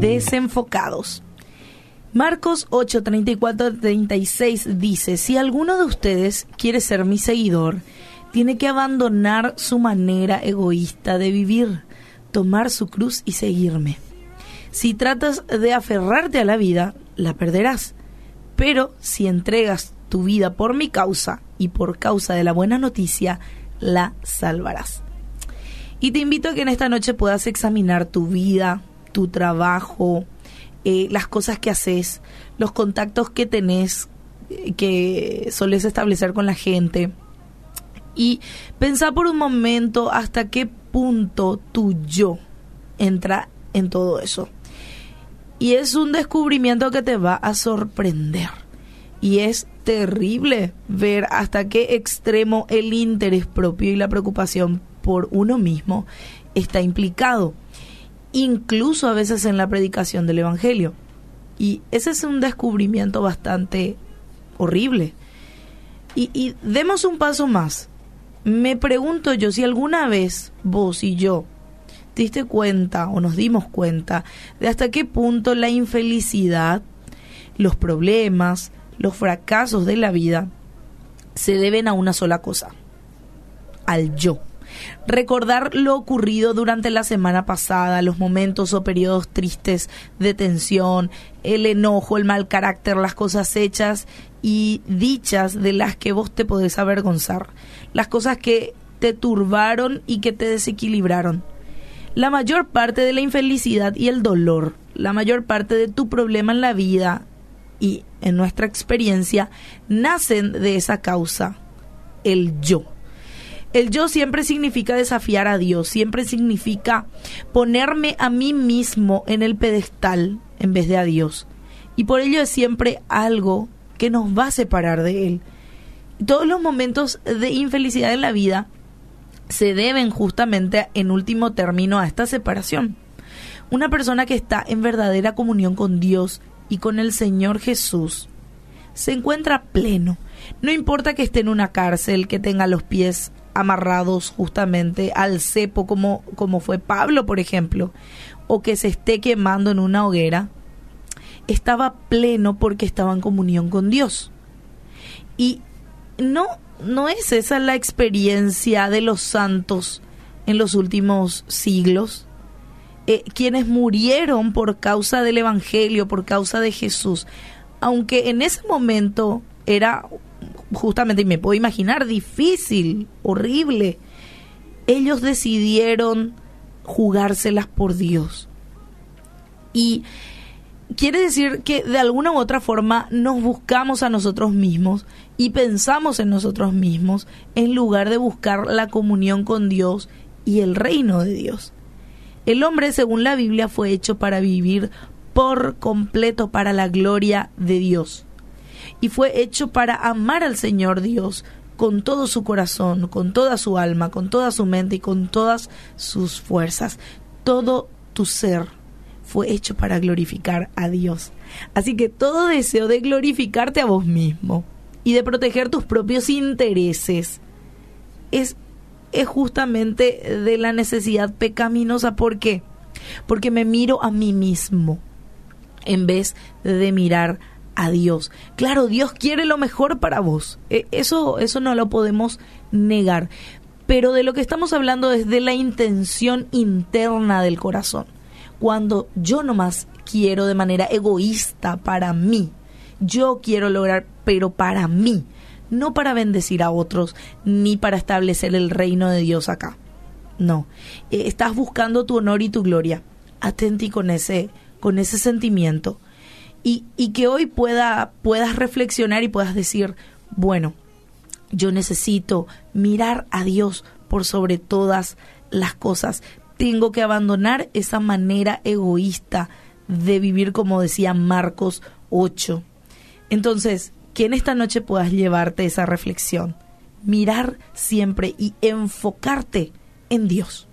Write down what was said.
desenfocados. Marcos 8, 34, 36 dice, si alguno de ustedes quiere ser mi seguidor, tiene que abandonar su manera egoísta de vivir, tomar su cruz y seguirme. Si tratas de aferrarte a la vida, la perderás. Pero si entregas tu vida por mi causa y por causa de la buena noticia, la salvarás. Y te invito a que en esta noche puedas examinar tu vida, tu trabajo, eh, las cosas que haces, los contactos que tenés, eh, que soles establecer con la gente. Y pensar por un momento hasta qué punto tu yo entra en todo eso. Y es un descubrimiento que te va a sorprender. Y es terrible ver hasta qué extremo el interés propio y la preocupación por uno mismo está implicado incluso a veces en la predicación del Evangelio. Y ese es un descubrimiento bastante horrible. Y, demos un paso más. Me pregunto yo si alguna vez vos y yo te diste cuenta o nos dimos cuenta de hasta qué punto la infelicidad, los problemas, los fracasos de la vida se deben a una sola cosa, al yo recordar lo ocurrido durante la semana pasada, los momentos o periodos tristes de tensión, el enojo, el mal carácter, las cosas hechas y dichas de las que vos te podés avergonzar, las cosas que te turbaron y que te desequilibraron. La mayor parte de la infelicidad y el dolor, la mayor parte de tu problema en la vida y en nuestra experiencia, nacen de esa causa, el yo. El yo siempre significa desafiar a Dios, siempre significa ponerme a mí mismo en el pedestal en vez de a Dios. Y por ello es siempre algo que nos va a separar de Él. Todos los momentos de infelicidad en la vida se deben justamente en último término a esta separación. Una persona que está en verdadera comunión con Dios y con el Señor Jesús se encuentra pleno. No importa que esté en una cárcel, que tenga los pies amarrados justamente al cepo como, como fue Pablo, por ejemplo, o que se esté quemando en una hoguera, estaba pleno porque estaba en comunión con Dios. Y no, no es esa la experiencia de los santos en los últimos siglos, eh, quienes murieron por causa del Evangelio, por causa de Jesús, aunque en ese momento era justamente, y me puedo imaginar, difícil, horrible. Ellos decidieron jugárselas por Dios. Y quiere decir que de alguna u otra forma nos buscamos a nosotros mismos y pensamos en nosotros mismos en lugar de buscar la comunión con Dios y el reino de Dios. El hombre, según la Biblia, fue hecho para vivir por completo para la gloria de Dios y fue hecho para amar al Señor Dios con todo su corazón, con toda su alma, con toda su mente y con todas sus fuerzas. Todo tu ser fue hecho para glorificar a Dios. Así que todo deseo de glorificarte a vos mismo y de proteger tus propios intereses es, es justamente de la necesidad pecaminosa. ¿Por qué? Porque me miro a mí mismo en vez de mirar Dios. Claro, Dios quiere lo mejor para vos. E, eso, eso no lo podemos negar. Pero de lo que estamos hablando es de la intención interna del corazón. Cuando yo nomás quiero de manera egoísta para mí. Yo quiero lograr, pero para mí. No para bendecir a otros, ni para establecer el reino de Dios acá. No. E, estás buscando tu honor y tu gloria. Atenti con ese, con ese sentimiento y, y que hoy pueda, puedas reflexionar y puedas decir, bueno, yo necesito mirar a Dios por sobre todas las cosas. Tengo que abandonar esa manera egoísta de vivir como decía Marcos 8. Entonces, que en esta noche puedas llevarte esa reflexión, mirar siempre y enfocarte en Dios.